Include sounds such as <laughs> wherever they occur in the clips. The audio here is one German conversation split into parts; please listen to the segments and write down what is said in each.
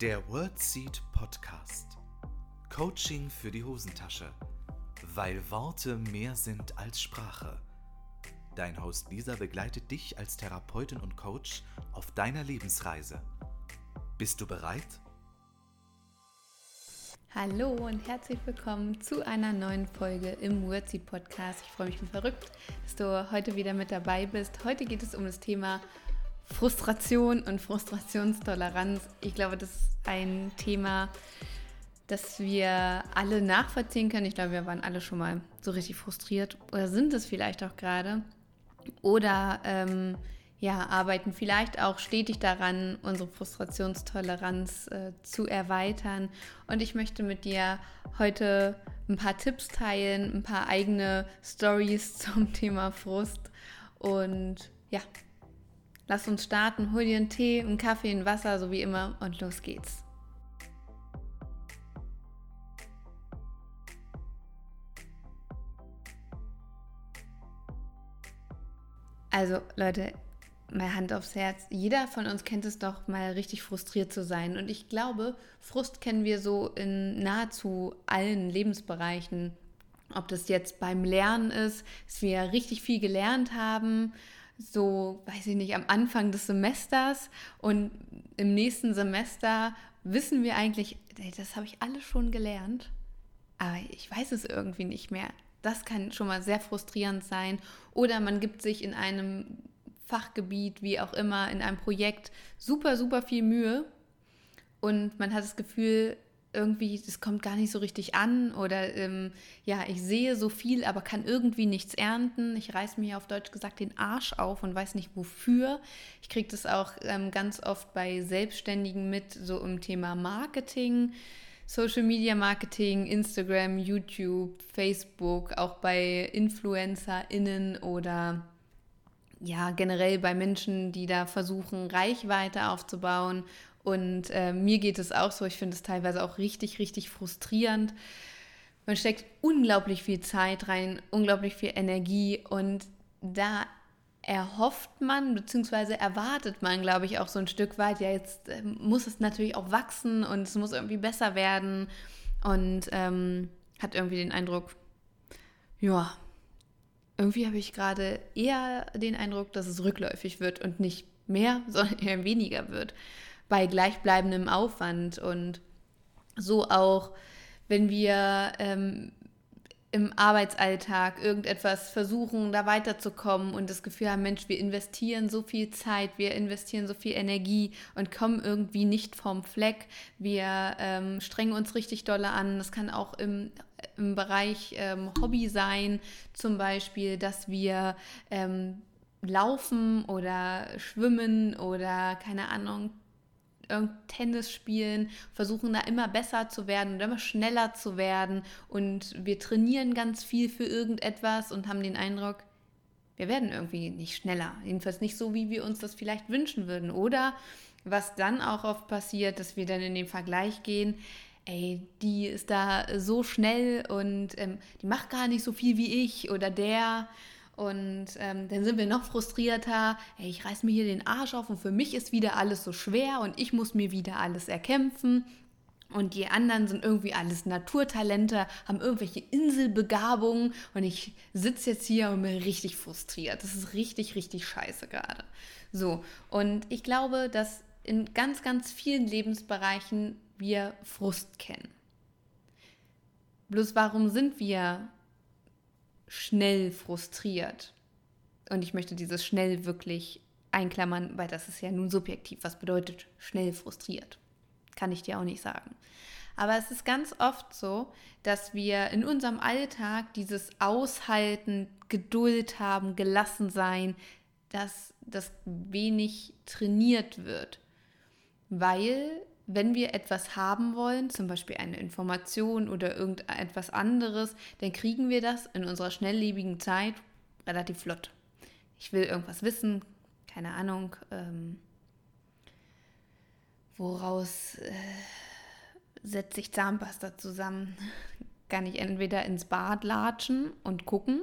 Der WordSeed Podcast. Coaching für die Hosentasche. Weil Worte mehr sind als Sprache. Dein Host Lisa begleitet dich als Therapeutin und Coach auf deiner Lebensreise. Bist du bereit? Hallo und herzlich willkommen zu einer neuen Folge im WordSeed Podcast. Ich freue mich wie verrückt, dass du heute wieder mit dabei bist. Heute geht es um das Thema Frustration und Frustrationstoleranz. Ich glaube, das ein Thema, das wir alle nachvollziehen können. Ich glaube, wir waren alle schon mal so richtig frustriert oder sind es vielleicht auch gerade. Oder ähm, ja, arbeiten vielleicht auch stetig daran, unsere Frustrationstoleranz äh, zu erweitern. Und ich möchte mit dir heute ein paar Tipps teilen, ein paar eigene Stories <laughs> zum Thema Frust. Und ja, lass uns starten. Hol dir einen Tee, einen Kaffee, ein Wasser, so wie immer, und los geht's. Also Leute, mal Hand aufs Herz, jeder von uns kennt es doch mal richtig frustriert zu sein. Und ich glaube, Frust kennen wir so in nahezu allen Lebensbereichen. Ob das jetzt beim Lernen ist, dass wir richtig viel gelernt haben, so, weiß ich nicht, am Anfang des Semesters und im nächsten Semester wissen wir eigentlich, das habe ich alles schon gelernt, aber ich weiß es irgendwie nicht mehr. Das kann schon mal sehr frustrierend sein. Oder man gibt sich in einem Fachgebiet, wie auch immer, in einem Projekt super, super viel Mühe und man hat das Gefühl, irgendwie, das kommt gar nicht so richtig an oder ähm, ja, ich sehe so viel, aber kann irgendwie nichts ernten. Ich reiß mir auf Deutsch gesagt den Arsch auf und weiß nicht wofür. Ich kriege das auch ähm, ganz oft bei Selbstständigen mit, so im Thema Marketing. Social Media Marketing, Instagram, YouTube, Facebook, auch bei InfluencerInnen oder ja, generell bei Menschen, die da versuchen, Reichweite aufzubauen. Und äh, mir geht es auch so, ich finde es teilweise auch richtig, richtig frustrierend. Man steckt unglaublich viel Zeit rein, unglaublich viel Energie und da erhofft man, beziehungsweise erwartet man, glaube ich, auch so ein Stück weit, ja, jetzt äh, muss es natürlich auch wachsen und es muss irgendwie besser werden und ähm, hat irgendwie den Eindruck, ja, irgendwie habe ich gerade eher den Eindruck, dass es rückläufig wird und nicht mehr, <laughs> sondern eher weniger wird bei gleichbleibendem Aufwand. Und so auch, wenn wir ähm, im Arbeitsalltag irgendetwas versuchen, da weiterzukommen und das Gefühl haben, Mensch, wir investieren so viel Zeit, wir investieren so viel Energie und kommen irgendwie nicht vom Fleck. Wir ähm, strengen uns richtig dolle an. Das kann auch im im Bereich ähm, Hobby sein, zum Beispiel, dass wir ähm, laufen oder schwimmen oder keine Ahnung, Tennis spielen, versuchen da immer besser zu werden und immer schneller zu werden und wir trainieren ganz viel für irgendetwas und haben den Eindruck, wir werden irgendwie nicht schneller, jedenfalls nicht so, wie wir uns das vielleicht wünschen würden. Oder was dann auch oft passiert, dass wir dann in den Vergleich gehen, ey, die ist da so schnell und ähm, die macht gar nicht so viel wie ich oder der. Und ähm, dann sind wir noch frustrierter. Ey, ich reiß mir hier den Arsch auf und für mich ist wieder alles so schwer und ich muss mir wieder alles erkämpfen. Und die anderen sind irgendwie alles Naturtalente, haben irgendwelche Inselbegabungen und ich sitze jetzt hier und bin richtig frustriert. Das ist richtig, richtig scheiße gerade. So, und ich glaube, dass in ganz, ganz vielen Lebensbereichen wir Frust kennen. Bloß warum sind wir schnell frustriert? Und ich möchte dieses schnell wirklich einklammern, weil das ist ja nun subjektiv. Was bedeutet schnell frustriert? Kann ich dir auch nicht sagen. Aber es ist ganz oft so, dass wir in unserem Alltag dieses Aushalten, Geduld haben, gelassen sein, dass das wenig trainiert wird. Weil wenn wir etwas haben wollen, zum Beispiel eine Information oder irgendetwas anderes, dann kriegen wir das in unserer schnelllebigen Zeit relativ flott. Ich will irgendwas wissen, keine Ahnung, ähm, woraus äh, setze ich Zahnpasta zusammen? <laughs> Kann ich entweder ins Bad latschen und gucken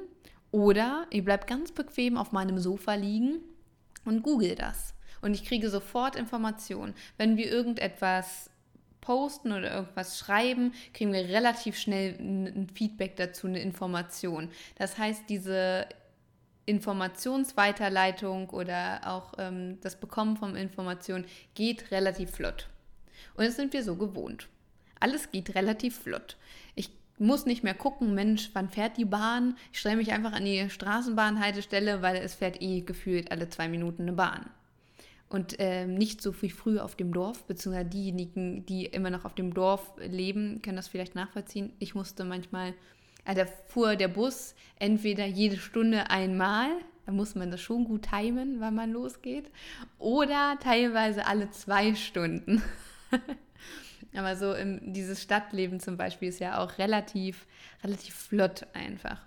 oder ich bleibe ganz bequem auf meinem Sofa liegen und google das und ich kriege sofort Informationen. Wenn wir irgendetwas posten oder irgendwas schreiben, kriegen wir relativ schnell ein Feedback dazu, eine Information. Das heißt, diese Informationsweiterleitung oder auch ähm, das Bekommen von Informationen geht relativ flott. Und das sind wir so gewohnt. Alles geht relativ flott. Ich muss nicht mehr gucken, Mensch, wann fährt die Bahn? Ich stelle mich einfach an die Straßenbahnhaltestelle, weil es fährt eh gefühlt alle zwei Minuten eine Bahn. Und ähm, nicht so wie früher auf dem Dorf, beziehungsweise diejenigen, die immer noch auf dem Dorf leben, können das vielleicht nachvollziehen. Ich musste manchmal, also da fuhr der Bus entweder jede Stunde einmal, da muss man das schon gut timen, wann man losgeht, oder teilweise alle zwei Stunden. <laughs> Aber so im, dieses Stadtleben zum Beispiel ist ja auch relativ, relativ flott einfach.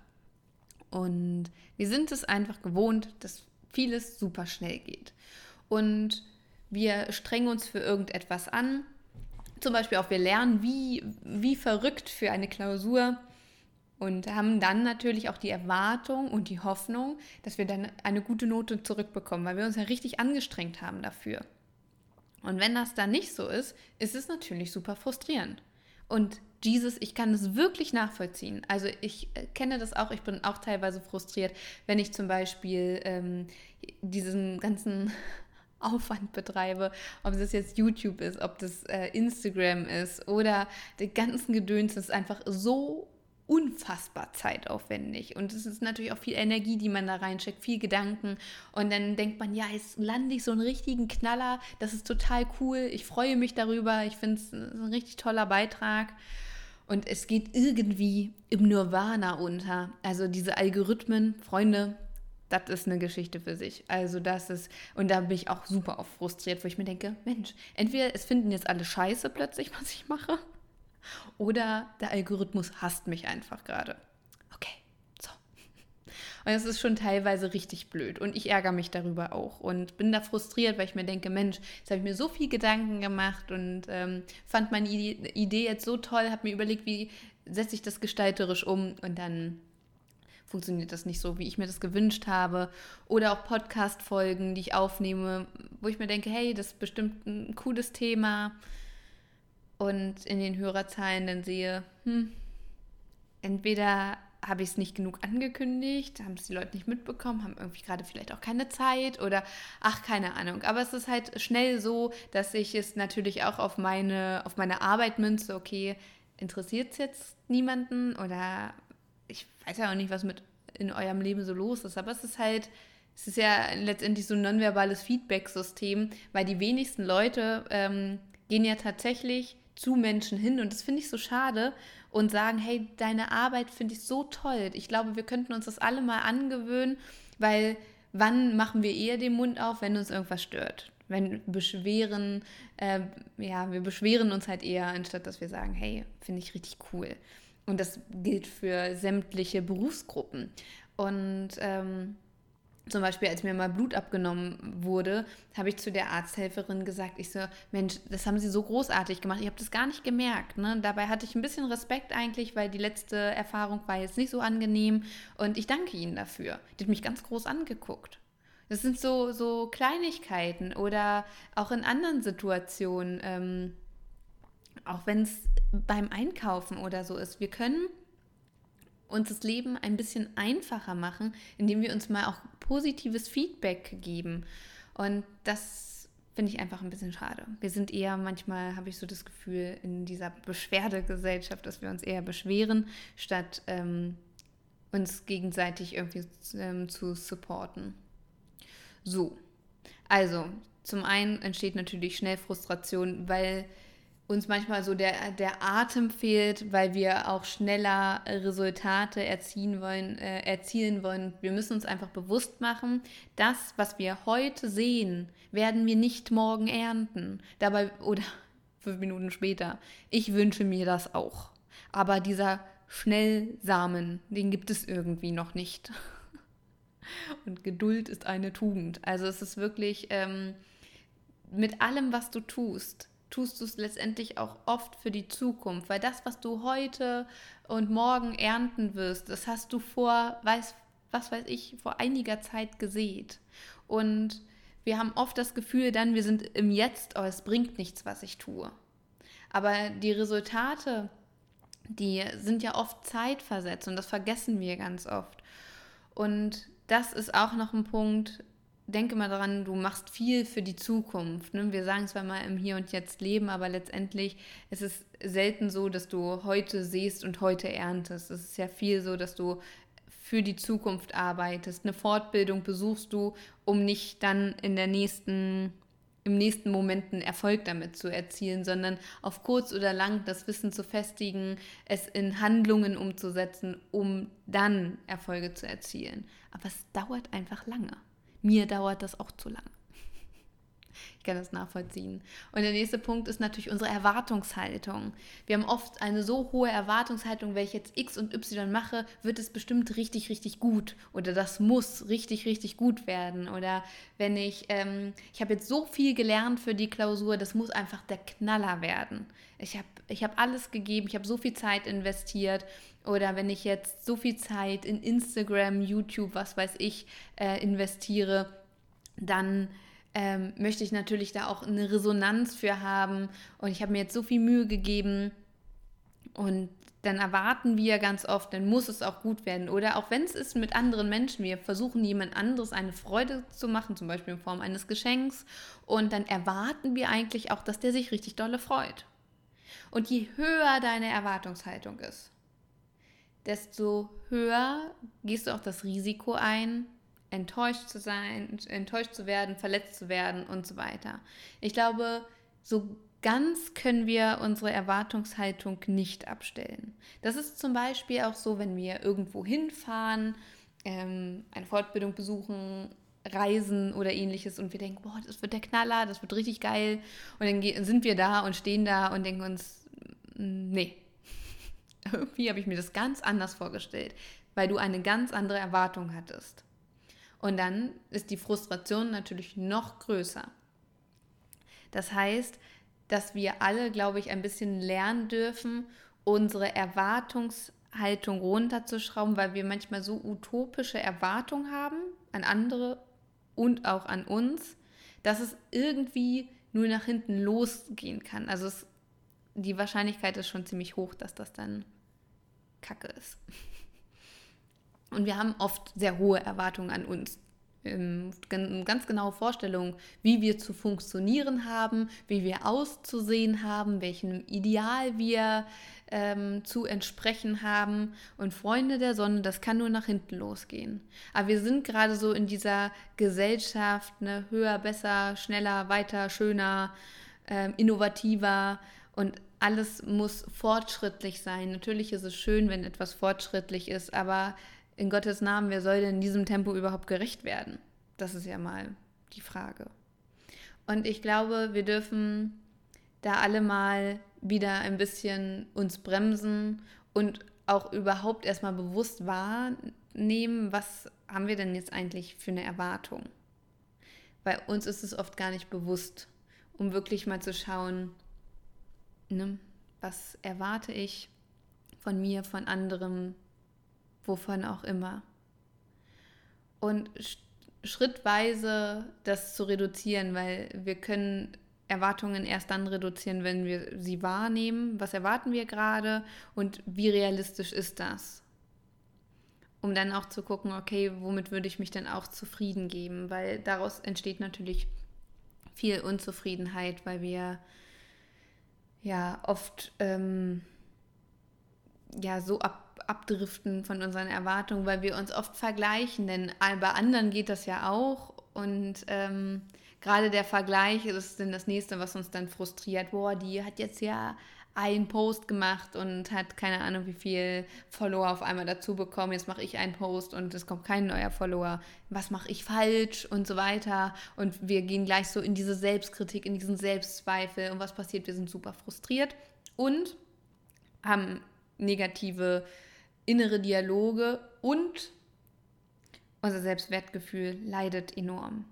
Und wir sind es einfach gewohnt, dass vieles super schnell geht. Und wir strengen uns für irgendetwas an. Zum Beispiel auch wir lernen wie, wie verrückt für eine Klausur und haben dann natürlich auch die Erwartung und die Hoffnung, dass wir dann eine gute Note zurückbekommen, weil wir uns ja richtig angestrengt haben dafür. Und wenn das dann nicht so ist, ist es natürlich super frustrierend. Und Jesus, ich kann es wirklich nachvollziehen. Also ich äh, kenne das auch, ich bin auch teilweise frustriert, wenn ich zum Beispiel ähm, diesen ganzen Aufwand betreibe, ob das jetzt YouTube ist, ob das äh, Instagram ist oder der ganzen Gedöns, das ist einfach so unfassbar zeitaufwendig. Und es ist natürlich auch viel Energie, die man da reinsteckt, viel Gedanken. Und dann denkt man, ja, jetzt lande ich so einen richtigen Knaller. Das ist total cool. Ich freue mich darüber. Ich finde es ein richtig toller Beitrag. Und es geht irgendwie im Nirvana unter. Also diese Algorithmen, Freunde, das ist eine Geschichte für sich. Also das ist, und da bin ich auch super oft frustriert, wo ich mir denke, Mensch, entweder es finden jetzt alle scheiße plötzlich, <laughs> was ich mache, oder der Algorithmus hasst mich einfach gerade. Okay, so. Und es ist schon teilweise richtig blöd. Und ich ärgere mich darüber auch. Und bin da frustriert, weil ich mir denke, Mensch, jetzt habe ich mir so viel Gedanken gemacht und ähm, fand meine Idee jetzt so toll, habe mir überlegt, wie setze ich das gestalterisch um und dann funktioniert das nicht so, wie ich mir das gewünscht habe. Oder auch Podcast-Folgen, die ich aufnehme, wo ich mir denke, hey, das ist bestimmt ein cooles Thema und in den Hörerzahlen dann sehe, hm, entweder habe ich es nicht genug angekündigt, haben es die Leute nicht mitbekommen, haben irgendwie gerade vielleicht auch keine Zeit oder ach, keine Ahnung. Aber es ist halt schnell so, dass ich es natürlich auch auf meine, auf meine Arbeit münze, okay, interessiert es jetzt niemanden oder ich weiß ja auch nicht, was mit in eurem Leben so los ist, aber es ist halt, es ist ja letztendlich so ein nonverbales Feedback-System, weil die wenigsten Leute ähm, gehen ja tatsächlich zu Menschen hin und das finde ich so schade und sagen, hey, deine Arbeit finde ich so toll. Ich glaube, wir könnten uns das alle mal angewöhnen, weil wann machen wir eher den Mund auf, wenn uns irgendwas stört? Wenn beschweren, äh, ja, wir beschweren uns halt eher, anstatt dass wir sagen, hey, finde ich richtig cool. Und das gilt für sämtliche Berufsgruppen. Und ähm, zum Beispiel, als mir mal Blut abgenommen wurde, habe ich zu der Arzthelferin gesagt, ich so, Mensch, das haben Sie so großartig gemacht, ich habe das gar nicht gemerkt. Ne? Dabei hatte ich ein bisschen Respekt eigentlich, weil die letzte Erfahrung war jetzt nicht so angenehm und ich danke Ihnen dafür. Die hat mich ganz groß angeguckt. Das sind so, so Kleinigkeiten oder auch in anderen Situationen, ähm, auch wenn es beim Einkaufen oder so ist. Wir können uns das Leben ein bisschen einfacher machen, indem wir uns mal auch positives Feedback geben. Und das finde ich einfach ein bisschen schade. Wir sind eher manchmal, habe ich so das Gefühl, in dieser Beschwerdegesellschaft, dass wir uns eher beschweren, statt ähm, uns gegenseitig irgendwie ähm, zu supporten. So, also zum einen entsteht natürlich schnell Frustration, weil uns manchmal so der, der Atem fehlt, weil wir auch schneller Resultate erzielen wollen, äh, erzielen wollen. Wir müssen uns einfach bewusst machen, das, was wir heute sehen, werden wir nicht morgen ernten. Dabei oder <laughs> fünf Minuten später. Ich wünsche mir das auch. Aber dieser Schnellsamen, den gibt es irgendwie noch nicht. <laughs> Und Geduld ist eine Tugend. Also es ist wirklich ähm, mit allem, was du tust, tust du es letztendlich auch oft für die Zukunft, weil das, was du heute und morgen ernten wirst, das hast du vor, weiß, was weiß ich, vor einiger Zeit gesät. Und wir haben oft das Gefühl dann, wir sind im Jetzt, aber es bringt nichts, was ich tue. Aber die Resultate, die sind ja oft zeitversetzt und das vergessen wir ganz oft. Und das ist auch noch ein Punkt, denke mal daran, du machst viel für die Zukunft. Ne? Wir sagen zwar mal im Hier und Jetzt leben, aber letztendlich ist es selten so, dass du heute siehst und heute erntest. Es ist ja viel so, dass du für die Zukunft arbeitest. Eine Fortbildung besuchst du, um nicht dann in der nächsten im nächsten Moment einen Erfolg damit zu erzielen, sondern auf kurz oder lang das Wissen zu festigen, es in Handlungen umzusetzen, um dann Erfolge zu erzielen. Aber es dauert einfach lange. Mir dauert das auch zu lang. Ich kann das nachvollziehen. Und der nächste Punkt ist natürlich unsere Erwartungshaltung. Wir haben oft eine so hohe Erwartungshaltung, wenn ich jetzt X und Y mache, wird es bestimmt richtig, richtig gut. Oder das muss richtig, richtig gut werden. Oder wenn ich, ähm, ich habe jetzt so viel gelernt für die Klausur, das muss einfach der Knaller werden. Ich habe ich hab alles gegeben, ich habe so viel Zeit investiert. Oder wenn ich jetzt so viel Zeit in Instagram, YouTube, was weiß ich, äh, investiere, dann ähm, möchte ich natürlich da auch eine Resonanz für haben. Und ich habe mir jetzt so viel Mühe gegeben und dann erwarten wir ganz oft, dann muss es auch gut werden. Oder auch wenn es ist mit anderen Menschen, wir versuchen jemand anderes eine Freude zu machen, zum Beispiel in Form eines Geschenks. Und dann erwarten wir eigentlich auch, dass der sich richtig dolle freut. Und je höher deine Erwartungshaltung ist, desto höher gehst du auch das Risiko ein, enttäuscht zu sein, enttäuscht zu werden, verletzt zu werden und so weiter. Ich glaube, so ganz können wir unsere Erwartungshaltung nicht abstellen. Das ist zum Beispiel auch so, wenn wir irgendwo hinfahren, ähm, eine Fortbildung besuchen, reisen oder ähnliches und wir denken, boah, das wird der Knaller, das wird richtig geil. Und dann sind wir da und stehen da und denken uns, nee, <laughs> irgendwie habe ich mir das ganz anders vorgestellt, weil du eine ganz andere Erwartung hattest. Und dann ist die Frustration natürlich noch größer. Das heißt, dass wir alle, glaube ich, ein bisschen lernen dürfen, unsere Erwartungshaltung runterzuschrauben, weil wir manchmal so utopische Erwartungen haben an andere und auch an uns, dass es irgendwie nur nach hinten losgehen kann. Also es, die Wahrscheinlichkeit ist schon ziemlich hoch, dass das dann Kacke ist. Und wir haben oft sehr hohe Erwartungen an uns. Ähm, ganz genaue Vorstellungen, wie wir zu funktionieren haben, wie wir auszusehen haben, welchem Ideal wir ähm, zu entsprechen haben. Und Freunde der Sonne, das kann nur nach hinten losgehen. Aber wir sind gerade so in dieser Gesellschaft, ne, höher, besser, schneller, weiter, schöner, ähm, innovativer und alles muss fortschrittlich sein. Natürlich ist es schön, wenn etwas fortschrittlich ist, aber in Gottes Namen, wer soll denn in diesem Tempo überhaupt gerecht werden? Das ist ja mal die Frage. Und ich glaube, wir dürfen da alle mal wieder ein bisschen uns bremsen und auch überhaupt erstmal bewusst wahrnehmen, was haben wir denn jetzt eigentlich für eine Erwartung? Bei uns ist es oft gar nicht bewusst, um wirklich mal zu schauen, ne, was erwarte ich von mir, von anderem, wovon auch immer. Und schrittweise das zu reduzieren, weil wir können Erwartungen erst dann reduzieren, wenn wir sie wahrnehmen. Was erwarten wir gerade und wie realistisch ist das? Um dann auch zu gucken, okay, womit würde ich mich denn auch zufrieden geben? Weil daraus entsteht natürlich viel Unzufriedenheit, weil wir ja oft ähm, ja so ab abdriften von unseren Erwartungen, weil wir uns oft vergleichen, denn bei anderen geht das ja auch und ähm, gerade der Vergleich ist dann das nächste, was uns dann frustriert. Boah, die hat jetzt ja einen Post gemacht und hat keine Ahnung, wie viel Follower auf einmal dazu bekommen. Jetzt mache ich einen Post und es kommt kein neuer Follower. Was mache ich falsch und so weiter. Und wir gehen gleich so in diese Selbstkritik, in diesen Selbstzweifel. Und was passiert? Wir sind super frustriert und haben negative innere Dialoge und unser Selbstwertgefühl leidet enorm.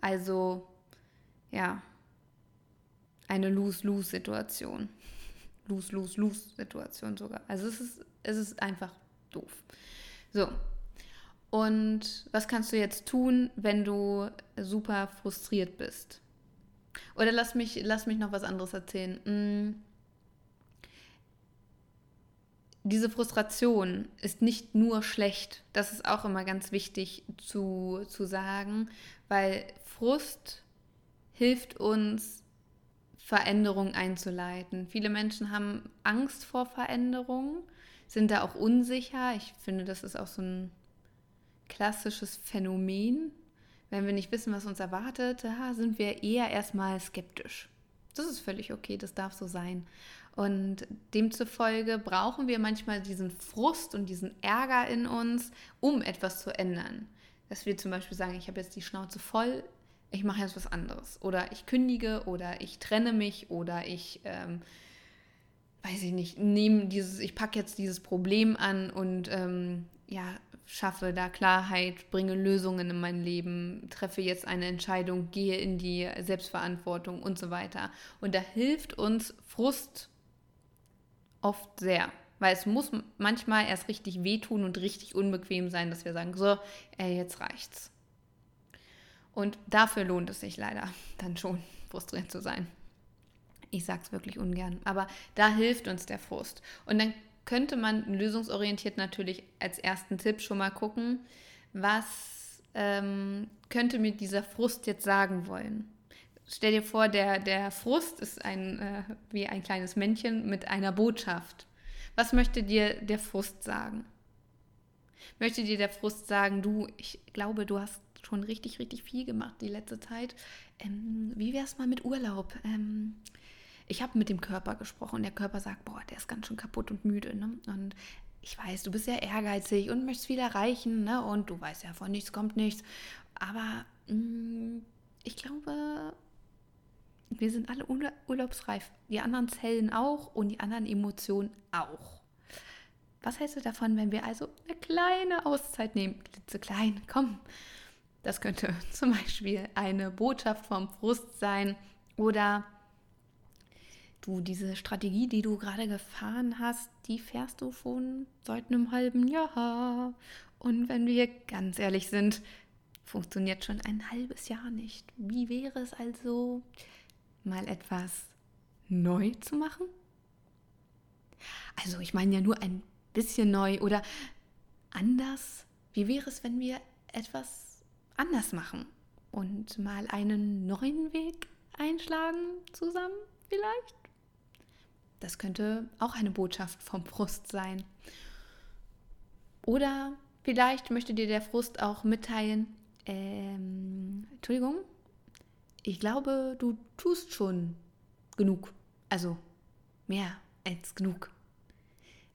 Also ja, eine Lose-Lose-Situation. <laughs> Lose-Lose-Lose-Situation sogar. Also es ist, es ist einfach doof. So. Und was kannst du jetzt tun, wenn du super frustriert bist? Oder lass mich, lass mich noch was anderes erzählen. Hm, diese Frustration ist nicht nur schlecht. Das ist auch immer ganz wichtig zu, zu sagen, weil Frust hilft uns, Veränderungen einzuleiten. Viele Menschen haben Angst vor Veränderungen, sind da auch unsicher. Ich finde, das ist auch so ein klassisches Phänomen. Wenn wir nicht wissen, was uns erwartet, sind wir eher erstmal skeptisch. Das ist völlig okay, das darf so sein. Und demzufolge brauchen wir manchmal diesen Frust und diesen Ärger in uns, um etwas zu ändern. Dass wir zum Beispiel sagen, ich habe jetzt die Schnauze voll, ich mache jetzt was anderes. Oder ich kündige oder ich trenne mich oder ich, ähm, weiß ich nicht, nehme dieses, ich packe jetzt dieses Problem an und ähm, ja, schaffe da Klarheit, bringe Lösungen in mein Leben, treffe jetzt eine Entscheidung, gehe in die Selbstverantwortung und so weiter. Und da hilft uns Frust oft sehr. Weil es muss manchmal erst richtig wehtun und richtig unbequem sein, dass wir sagen, so, ey, jetzt reicht's. Und dafür lohnt es sich leider <laughs> dann schon, frustriert zu sein. Ich sag's wirklich ungern, aber da hilft uns der Frust. Und dann könnte man lösungsorientiert natürlich als ersten Tipp schon mal gucken, was ähm, könnte mir dieser Frust jetzt sagen wollen. Stell dir vor, der, der Frust ist ein, äh, wie ein kleines Männchen mit einer Botschaft. Was möchte dir der Frust sagen? Möchte dir der Frust sagen, du, ich glaube, du hast schon richtig, richtig viel gemacht die letzte Zeit. Ähm, wie wäre es mal mit Urlaub? Ähm, ich habe mit dem Körper gesprochen und der Körper sagt, boah, der ist ganz schön kaputt und müde. Ne? Und ich weiß, du bist ja ehrgeizig und möchtest viel erreichen ne? und du weißt ja, von nichts kommt nichts. Aber mh, mm, ich glaube, wir sind alle urlaubsreif. Die anderen Zellen auch und die anderen Emotionen auch. Was hältst du davon, wenn wir also eine kleine Auszeit nehmen? Klitzeklein, komm. Das könnte <laughs> zum Beispiel eine Botschaft vom Frust sein oder du diese Strategie, die du gerade gefahren hast, die fährst du schon seit einem halben Jahr. Und wenn wir ganz ehrlich sind, funktioniert schon ein halbes Jahr nicht. Wie wäre es also, mal etwas neu zu machen? Also ich meine ja nur ein bisschen neu oder anders. Wie wäre es, wenn wir etwas anders machen und mal einen neuen Weg einschlagen zusammen vielleicht? Das könnte auch eine Botschaft vom Frust sein. Oder vielleicht möchte dir der Frust auch mitteilen, ähm, Entschuldigung, ich glaube, du tust schon genug. Also mehr als genug.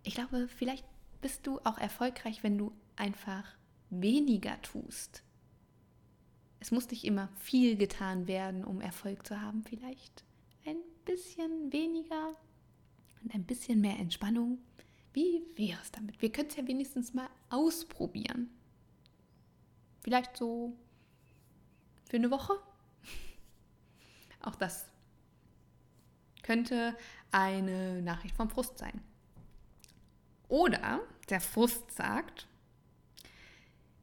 Ich glaube, vielleicht bist du auch erfolgreich, wenn du einfach weniger tust. Es muss nicht immer viel getan werden, um Erfolg zu haben. Vielleicht ein bisschen weniger und ein bisschen mehr Entspannung. Wie wäre es damit? Wir können es ja wenigstens mal ausprobieren. Vielleicht so für eine Woche. Auch das könnte eine Nachricht vom Frust sein. Oder der Frust sagt,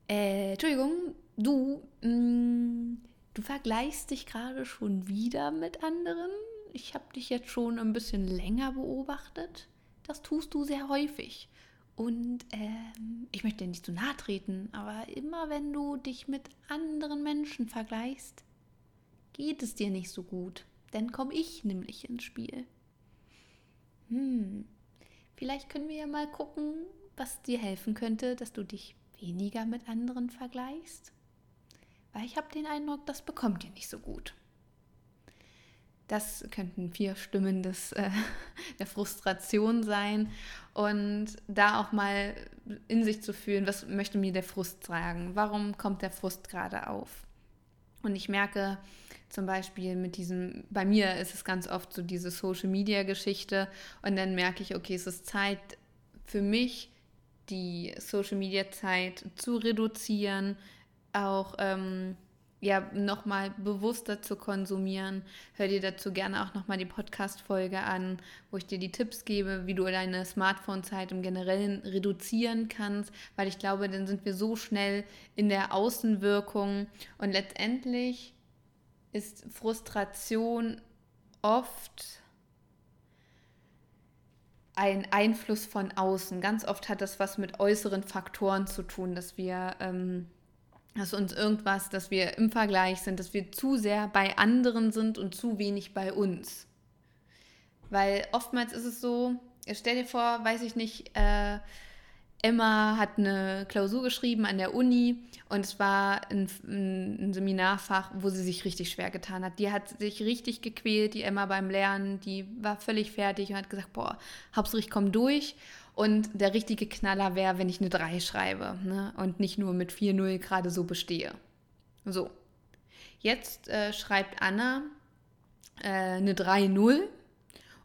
äh, Entschuldigung, du, mh, mm, du vergleichst dich gerade schon wieder mit anderen ich habe dich jetzt schon ein bisschen länger beobachtet. Das tust du sehr häufig. Und ähm, ich möchte dir nicht zu nahe treten, aber immer wenn du dich mit anderen Menschen vergleichst, geht es dir nicht so gut. Dann komme ich nämlich ins Spiel. Hm, vielleicht können wir ja mal gucken, was dir helfen könnte, dass du dich weniger mit anderen vergleichst. Weil ich habe den Eindruck, das bekommt dir nicht so gut. Das könnten vier Stimmen des, äh, <laughs> der Frustration sein. Und da auch mal in sich zu fühlen, was möchte mir der Frust sagen? Warum kommt der Frust gerade auf? Und ich merke zum Beispiel mit diesem, bei mir ist es ganz oft so diese Social-Media-Geschichte. Und dann merke ich, okay, es ist Zeit für mich, die Social-Media-Zeit zu reduzieren, auch ähm, ja, nochmal bewusster zu konsumieren. Hör dir dazu gerne auch nochmal die Podcast-Folge an, wo ich dir die Tipps gebe, wie du deine Smartphone-Zeit im Generellen reduzieren kannst, weil ich glaube, dann sind wir so schnell in der Außenwirkung und letztendlich ist Frustration oft ein Einfluss von außen. Ganz oft hat das was mit äußeren Faktoren zu tun, dass wir, ähm, dass uns irgendwas, dass wir im Vergleich sind, dass wir zu sehr bei anderen sind und zu wenig bei uns. Weil oftmals ist es so, stell dir vor, weiß ich nicht, äh, Emma hat eine Klausur geschrieben an der Uni und es war ein, ein, Seminarfach, wo sie sich richtig schwer getan hat. Die hat sich richtig gequält, die Emma beim Lernen, die war völlig fertig und hat gesagt, boah, Hauptsache ich komme durch. Und der richtige Knaller wäre, wenn ich eine 3 schreibe ne? und nicht nur mit 4-0 gerade so bestehe. So, jetzt äh, schreibt Anna äh, eine 3-0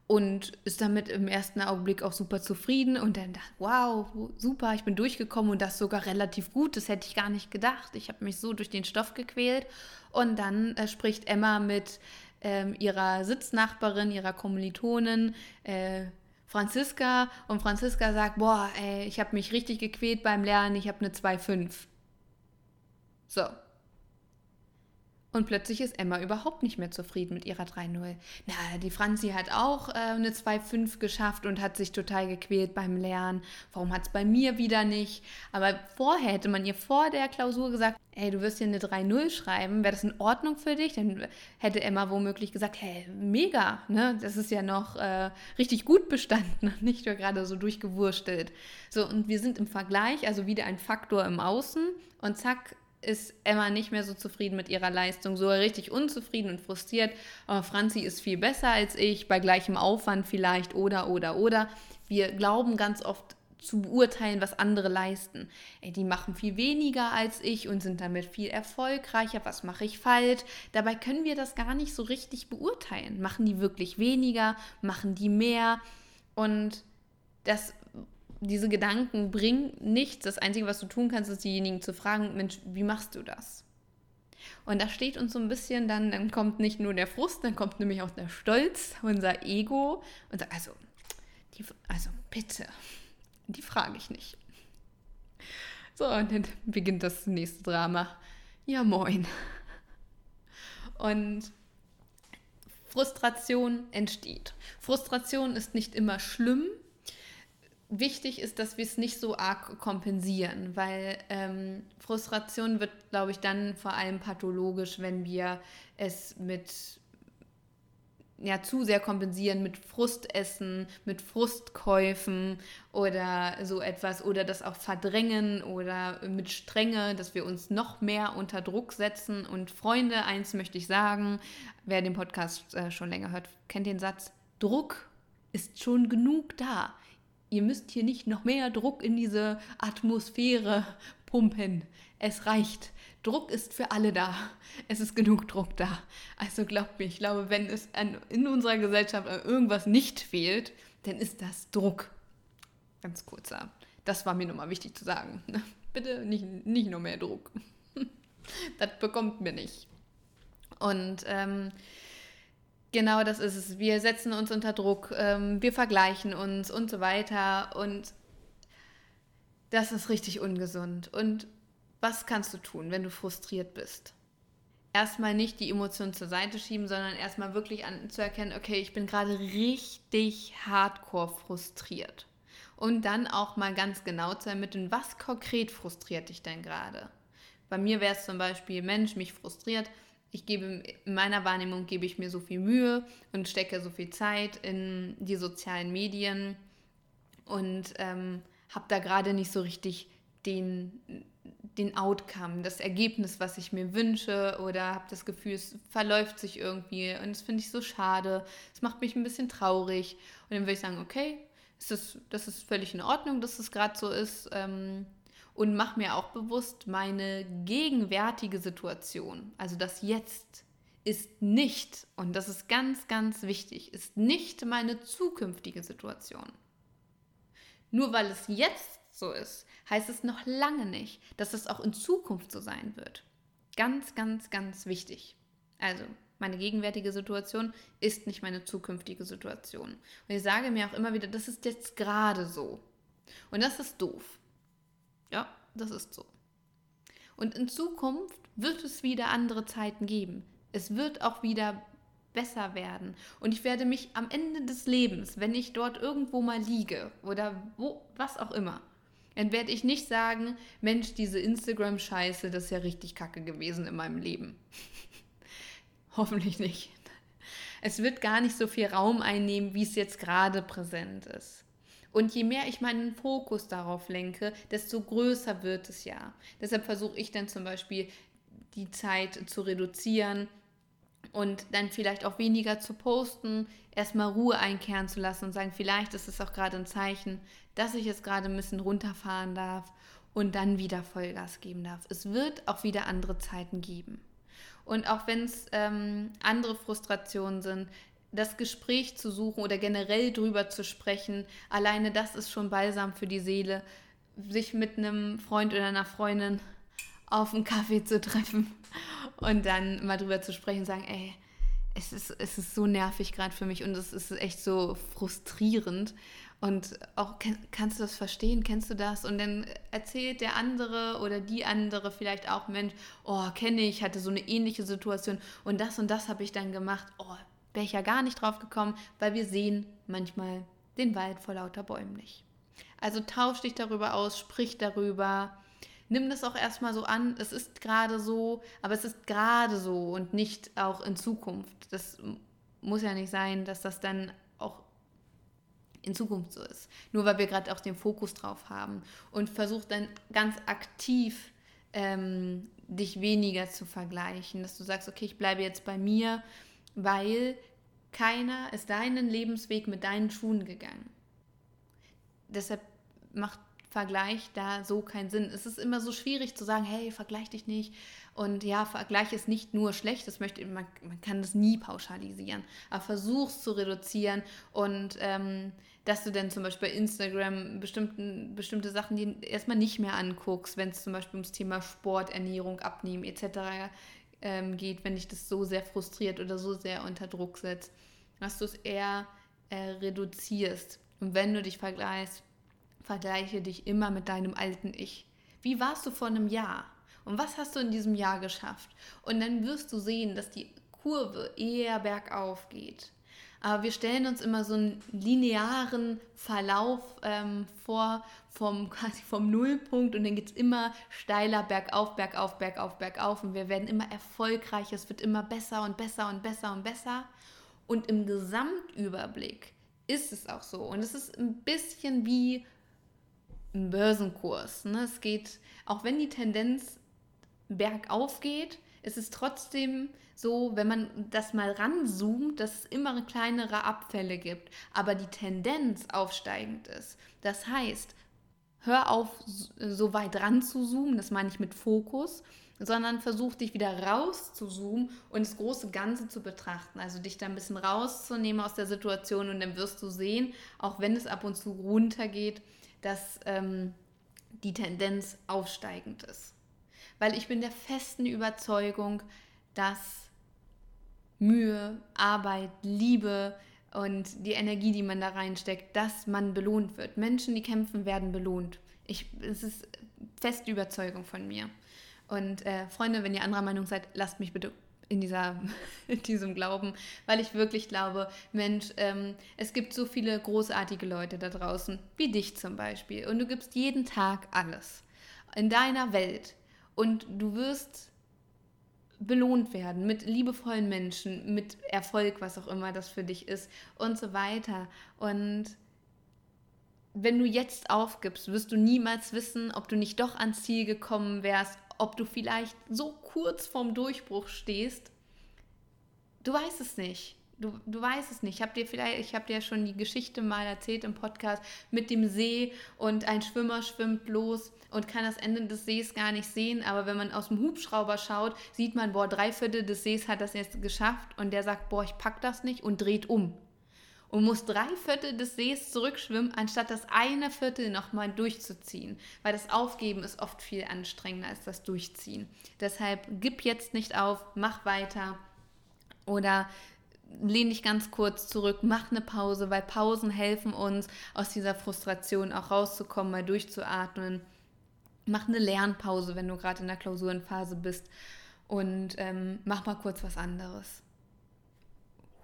und ist damit im ersten Augenblick auch super zufrieden und dann dachte, wow, super, ich bin durchgekommen und das sogar relativ gut, das hätte ich gar nicht gedacht. Ich habe mich so durch den Stoff gequält und dann äh, spricht Emma mit ähm, ihrer Sitznachbarin, ihrer Kommilitonin, äh, Franziska und Franziska sagt, boah, ey, ich habe mich richtig gequält beim Lernen, ich habe eine 2,5. So, und plötzlich ist Emma überhaupt nicht mehr zufrieden mit ihrer 3-0. Na, die Franzi hat auch äh, eine 2-5 geschafft und hat sich total gequält beim Lernen. Warum hat es bei mir wieder nicht? Aber vorher hätte man ihr vor der Klausur gesagt, ey, du wirst hier eine 3-0 schreiben, wäre das in Ordnung für dich? Dann hätte Emma womöglich gesagt, hey, mega, ne? Das ist ja noch äh, richtig gut bestanden, nicht nur gerade so durchgewurstelt. So, und wir sind im Vergleich, also wieder ein Faktor im Außen und zack, ist Emma nicht mehr so zufrieden mit ihrer Leistung, so richtig unzufrieden und frustriert. Aber Franzi ist viel besser als ich, bei gleichem Aufwand vielleicht oder, oder, oder. Wir glauben ganz oft zu beurteilen, was andere leisten. Ey, die machen viel weniger als ich und sind damit viel erfolgreicher. Was mache ich falsch? Dabei können wir das gar nicht so richtig beurteilen. Machen die wirklich weniger? Machen die mehr? Und das diese Gedanken bringen nichts. Das Einzige, was du tun kannst, ist diejenigen zu fragen, Mensch, wie machst du das? Und da steht uns so ein bisschen dann, dann kommt nicht nur der Frust, dann kommt nämlich auch der Stolz, unser Ego und sagt, also, die, also bitte, die frage ich nicht. So, und dann beginnt das nächste Drama. Ja, moin. Und Frustration entsteht. Frustration ist nicht immer schlimm, wichtig ist, dass wir es nicht so arg kompensieren, weil ähm, Frustration wird, glaube ich, dann vor allem pathologisch, wenn wir es mit ja, zu sehr kompensieren mit Frustessen, mit Frustkäufen oder so etwas oder das auch verdrängen oder mit Strenge, dass wir uns noch mehr unter Druck setzen. Und Freunde, eins möchte ich sagen, wer den Podcast äh, schon länger hört, kennt den Satz, Druck ist schon genug da ihr müsst hier nicht noch mehr Druck in diese Atmosphäre pumpen. Es reicht. Druck ist für alle da. Es ist genug Druck da. Also glaubt mir, ich glaube, wenn es an, in unserer Gesellschaft an irgendwas nicht fehlt, dann ist das Druck. Ganz kurzer. Das war mir nochmal wichtig zu sagen. <laughs> Bitte nicht, nicht noch mehr Druck. <laughs> das bekommt mir nicht. Und ähm, Genau das ist es. Wir setzen uns unter Druck, ähm, wir vergleichen uns und so weiter. Und das ist richtig ungesund. Und was kannst du tun, wenn du frustriert bist? Erstmal nicht die Emotionen zur Seite schieben, sondern erstmal wirklich anzuerkennen, okay, ich bin gerade richtig hardcore frustriert. Und dann auch mal ganz genau zu ermitteln, was konkret frustriert dich denn gerade? Bei mir wäre es zum Beispiel, Mensch, mich frustriert, ich gebe, in meiner Wahrnehmung gebe ich mir so viel Mühe und stecke so viel Zeit in die sozialen Medien und ähm, habe da gerade nicht so richtig den, den Outcome, das Ergebnis, was ich mir wünsche oder habe das Gefühl, es verläuft sich irgendwie und das finde ich so schade, es macht mich ein bisschen traurig und dann würde ich sagen, okay, ist das, das ist völlig in Ordnung, dass es gerade so ist. Ähm, und mache mir auch bewusst, meine gegenwärtige Situation, also das Jetzt, ist nicht, und das ist ganz, ganz wichtig, ist nicht meine zukünftige Situation. Nur weil es jetzt so ist, heißt es noch lange nicht, dass es auch in Zukunft so sein wird. Ganz, ganz, ganz wichtig. Also, meine gegenwärtige Situation ist nicht meine zukünftige Situation. Und ich sage mir auch immer wieder, das ist jetzt gerade so. Und das ist doof. Ja, das ist so. Und in Zukunft wird es wieder andere Zeiten geben. Es wird auch wieder besser werden. Und ich werde mich am Ende des Lebens, wenn ich dort irgendwo mal liege oder wo, was auch immer, dann werde ich nicht sagen, Mensch, diese Instagram-Scheiße, das ist ja richtig kacke gewesen in meinem Leben. <laughs> Hoffentlich nicht. Es wird gar nicht so viel Raum einnehmen, wie es jetzt gerade präsent ist. Und je mehr ich meinen Fokus darauf lenke, desto größer wird es ja. Deshalb versuche ich dann zum Beispiel die Zeit zu reduzieren und dann vielleicht auch weniger zu posten, erstmal Ruhe einkehren zu lassen und sagen, vielleicht ist es auch gerade ein Zeichen, dass ich es gerade ein bisschen runterfahren darf und dann wieder Vollgas geben darf. Es wird auch wieder andere Zeiten geben. Und auch wenn es ähm, andere Frustrationen sind, das Gespräch zu suchen oder generell drüber zu sprechen, alleine das ist schon balsam für die Seele, sich mit einem Freund oder einer Freundin auf einen Kaffee zu treffen <laughs> und dann mal drüber zu sprechen und sagen, ey, es ist, es ist so nervig gerade für mich und es ist echt so frustrierend. Und auch kannst du das verstehen? Kennst du das? Und dann erzählt der andere oder die andere vielleicht auch, Mensch, oh, kenne ich, hatte so eine ähnliche Situation und das und das habe ich dann gemacht. Oh, wäre ich ja gar nicht drauf gekommen, weil wir sehen manchmal den Wald vor lauter Bäumen nicht. Also tausch dich darüber aus, sprich darüber, nimm das auch erstmal so an, es ist gerade so, aber es ist gerade so und nicht auch in Zukunft. Das muss ja nicht sein, dass das dann auch in Zukunft so ist. Nur weil wir gerade auch den Fokus drauf haben. Und versuch dann ganz aktiv ähm, dich weniger zu vergleichen, dass du sagst, okay, ich bleibe jetzt bei mir, weil keiner ist deinen Lebensweg mit deinen Schuhen gegangen. Deshalb macht Vergleich da so keinen Sinn. Es ist immer so schwierig zu sagen, hey, vergleich dich nicht. Und ja, Vergleich ist nicht nur schlecht, das möchte, man, man kann das nie pauschalisieren, aber versuch es zu reduzieren und ähm, dass du dann zum Beispiel bei Instagram bestimmten, bestimmte Sachen die erstmal nicht mehr anguckst, wenn es zum Beispiel ums Thema Sport, Ernährung, Abnehmen etc. Ähm, geht, wenn dich das so sehr frustriert oder so sehr unter Druck setzt, dass du es eher äh, reduzierst. Und wenn du dich vergleichst, vergleiche dich immer mit deinem alten Ich. Wie warst du vor einem Jahr? Und was hast du in diesem Jahr geschafft? Und dann wirst du sehen, dass die Kurve eher bergauf geht. Aber wir stellen uns immer so einen linearen Verlauf ähm, vor, vom, <laughs> quasi vom Nullpunkt und dann geht es immer steiler bergauf, bergauf, bergauf, bergauf und wir werden immer erfolgreicher, es wird immer besser und besser und besser und besser. Und im Gesamtüberblick ist es auch so. Und es ist ein bisschen wie ein Börsenkurs. Ne? Es geht, auch wenn die Tendenz bergauf geht, ist es trotzdem so, wenn man das mal ranzoomt, dass es immer kleinere Abfälle gibt, aber die Tendenz aufsteigend ist. Das heißt, hör auf, so weit ran zu zoomen, das meine ich mit Fokus, sondern versuch dich wieder raus zu zoomen und das große Ganze zu betrachten. Also dich da ein bisschen rauszunehmen aus der Situation und dann wirst du sehen, auch wenn es ab und zu runtergeht, dass ähm, die Tendenz aufsteigend ist. Weil ich bin der festen Überzeugung, dass Mühe, Arbeit, Liebe und die Energie, die man da reinsteckt, dass man belohnt wird. Menschen, die kämpfen, werden belohnt. Ich, es ist feste Überzeugung von mir. Und äh, Freunde, wenn ihr anderer Meinung seid, lasst mich bitte in, dieser, <laughs> in diesem Glauben, weil ich wirklich glaube, Mensch, ähm, es gibt so viele großartige Leute da draußen, wie dich zum Beispiel. Und du gibst jeden Tag alles in deiner Welt. Und du wirst belohnt werden mit liebevollen Menschen, mit Erfolg, was auch immer das für dich ist und so weiter. Und wenn du jetzt aufgibst, wirst du niemals wissen, ob du nicht doch ans Ziel gekommen wärst, ob du vielleicht so kurz vorm Durchbruch stehst. Du weißt es nicht. Du, du weißt es nicht. Ich habe dir vielleicht, ich habe dir schon die Geschichte mal erzählt im Podcast mit dem See und ein Schwimmer schwimmt los und kann das Ende des Sees gar nicht sehen. Aber wenn man aus dem Hubschrauber schaut, sieht man, boah, drei Viertel des Sees hat das jetzt geschafft und der sagt, boah, ich pack das nicht und dreht um und muss drei Viertel des Sees zurückschwimmen, anstatt das eine Viertel nochmal durchzuziehen. Weil das Aufgeben ist oft viel anstrengender als das Durchziehen. Deshalb gib jetzt nicht auf, mach weiter oder lehn dich ganz kurz zurück, mach eine Pause, weil Pausen helfen uns, aus dieser Frustration auch rauszukommen, mal durchzuatmen. Mach eine Lernpause, wenn du gerade in der Klausurenphase bist und ähm, mach mal kurz was anderes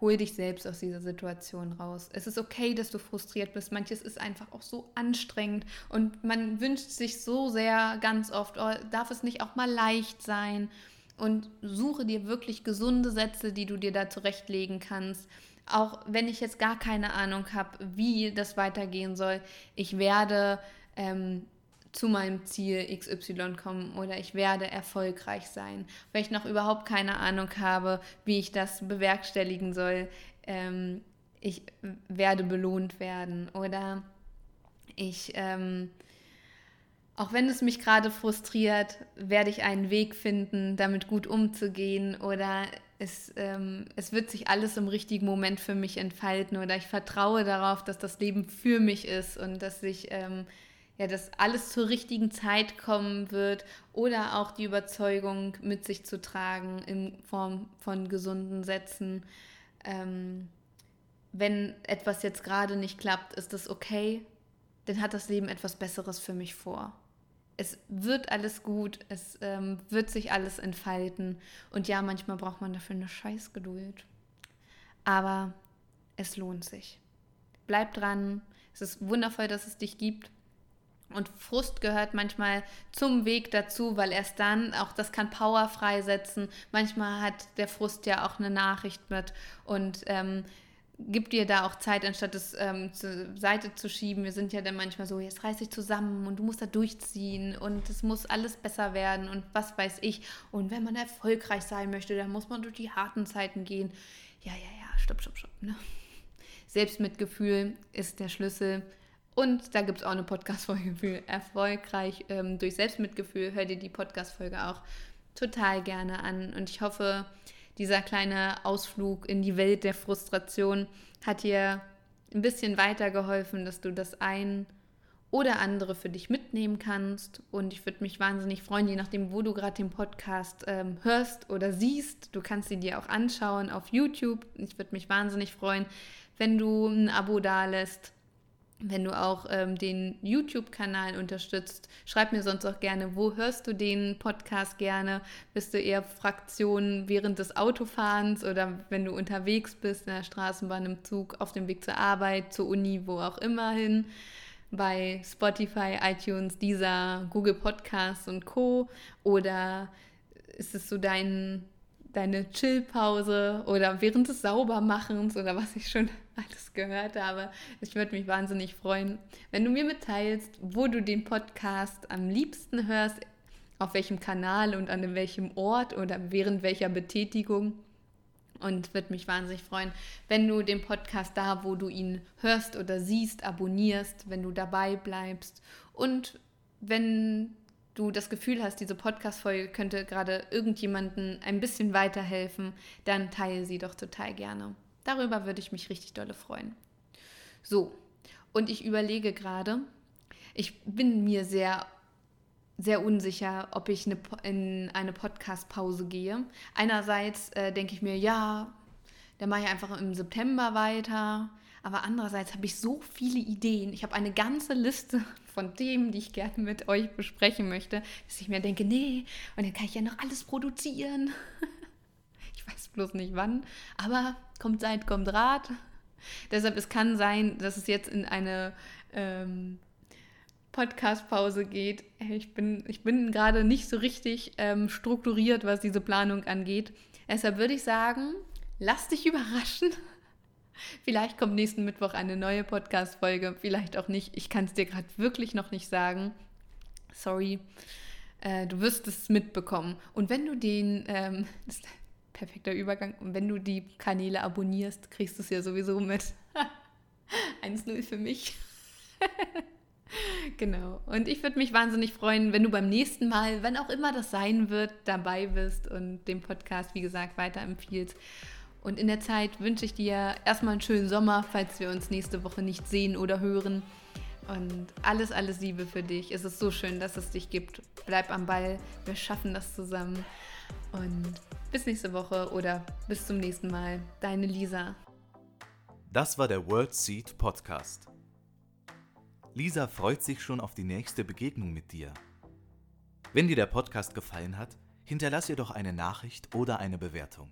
hol dich selbst aus dieser Situation raus. Es ist okay, dass du frustriert bist. Manches ist einfach auch so anstrengend und man wünscht sich so sehr ganz oft, oh, darf es nicht auch mal leicht sein? Und suche dir wirklich gesunde Sätze, die du dir da zurechtlegen kannst. Auch wenn ich jetzt gar keine Ahnung habe, wie das weitergehen soll. Ich werde ähm, zu meinem Ziel XY kommen oder ich werde erfolgreich sein. Wenn ich noch überhaupt keine Ahnung habe, wie ich das bewerkstelligen soll, ähm, ich werde belohnt werden oder ich, ähm, auch wenn es mich gerade frustriert, werde ich einen Weg finden, damit gut umzugehen oder es, ähm, es wird sich alles im richtigen Moment für mich entfalten oder ich vertraue darauf, dass das Leben für mich ist und dass ich ähm, ja, dass alles zur richtigen Zeit kommen wird oder auch die Überzeugung mit sich zu tragen in Form von gesunden Sätzen. Ähm, wenn etwas jetzt gerade nicht klappt, ist das okay, dann hat das Leben etwas Besseres für mich vor. Es wird alles gut, es ähm, wird sich alles entfalten und ja, manchmal braucht man dafür eine Scheißgeduld. Aber es lohnt sich. Bleib dran. Es ist wundervoll, dass es dich gibt. Und Frust gehört manchmal zum Weg dazu, weil erst dann, auch das kann Power freisetzen. Manchmal hat der Frust ja auch eine Nachricht mit und ähm, gibt dir da auch Zeit, anstatt es ähm, zur Seite zu schieben. Wir sind ja dann manchmal so, jetzt reiß dich zusammen und du musst da durchziehen und es muss alles besser werden und was weiß ich. Und wenn man erfolgreich sein möchte, dann muss man durch die harten Zeiten gehen. Ja, ja, ja, stopp, stopp, stopp. Ne? Selbstmitgefühl ist der Schlüssel und da gibt es auch eine Podcast-Folge für erfolgreich ähm, durch Selbstmitgefühl. Hör dir die Podcast-Folge auch total gerne an. Und ich hoffe, dieser kleine Ausflug in die Welt der Frustration hat dir ein bisschen weitergeholfen, dass du das ein oder andere für dich mitnehmen kannst. Und ich würde mich wahnsinnig freuen, je nachdem, wo du gerade den Podcast ähm, hörst oder siehst. Du kannst ihn dir auch anschauen auf YouTube. Ich würde mich wahnsinnig freuen, wenn du ein Abo da lässt wenn du auch ähm, den YouTube-Kanal unterstützt. Schreib mir sonst auch gerne, wo hörst du den Podcast gerne? Bist du eher Fraktion während des Autofahrens oder wenn du unterwegs bist, in der Straßenbahn, im Zug, auf dem Weg zur Arbeit, zur Uni, wo auch immer hin? Bei Spotify, iTunes, dieser Google Podcasts und Co. Oder ist es so dein deine Chillpause oder während des Saubermachens oder was ich schon <laughs> alles gehört habe. Ich würde mich wahnsinnig freuen, wenn du mir mitteilst, wo du den Podcast am liebsten hörst, auf welchem Kanal und an welchem Ort oder während welcher Betätigung. Und würde mich wahnsinnig freuen, wenn du den Podcast da, wo du ihn hörst oder siehst, abonnierst, wenn du dabei bleibst und wenn du das Gefühl hast, diese Podcast-Folge könnte gerade irgendjemanden ein bisschen weiterhelfen, dann teile sie doch total gerne. Darüber würde ich mich richtig dolle freuen. So, und ich überlege gerade, ich bin mir sehr, sehr unsicher, ob ich eine, in eine Podcast-Pause gehe. Einerseits äh, denke ich mir, ja, dann mache ich einfach im September weiter. Aber andererseits habe ich so viele Ideen. Ich habe eine ganze Liste von Themen, die ich gerne mit euch besprechen möchte, dass ich mir denke, nee, und dann kann ich ja noch alles produzieren. <laughs> ich weiß bloß nicht wann, aber kommt Zeit, kommt Rat. Deshalb, es kann sein, dass es jetzt in eine ähm, Podcast-Pause geht. Ich bin, ich bin gerade nicht so richtig ähm, strukturiert, was diese Planung angeht. Deshalb würde ich sagen, lass dich überraschen. Vielleicht kommt nächsten Mittwoch eine neue Podcast-Folge, vielleicht auch nicht. Ich kann es dir gerade wirklich noch nicht sagen. Sorry. Äh, du wirst es mitbekommen. Und wenn du den, ähm, <laughs> das ist ein perfekter Übergang, und wenn du die Kanäle abonnierst, kriegst du es ja sowieso mit. <laughs> 1-0 für mich. <laughs> genau. Und ich würde mich wahnsinnig freuen, wenn du beim nächsten Mal, wann auch immer das sein wird, dabei bist und den Podcast, wie gesagt, weiterempfiehlst. Und in der Zeit wünsche ich dir erstmal einen schönen Sommer, falls wir uns nächste Woche nicht sehen oder hören. Und alles, alles Liebe für dich. Es ist so schön, dass es dich gibt. Bleib am Ball. Wir schaffen das zusammen. Und bis nächste Woche oder bis zum nächsten Mal. Deine Lisa. Das war der World Seed Podcast. Lisa freut sich schon auf die nächste Begegnung mit dir. Wenn dir der Podcast gefallen hat, hinterlass ihr doch eine Nachricht oder eine Bewertung.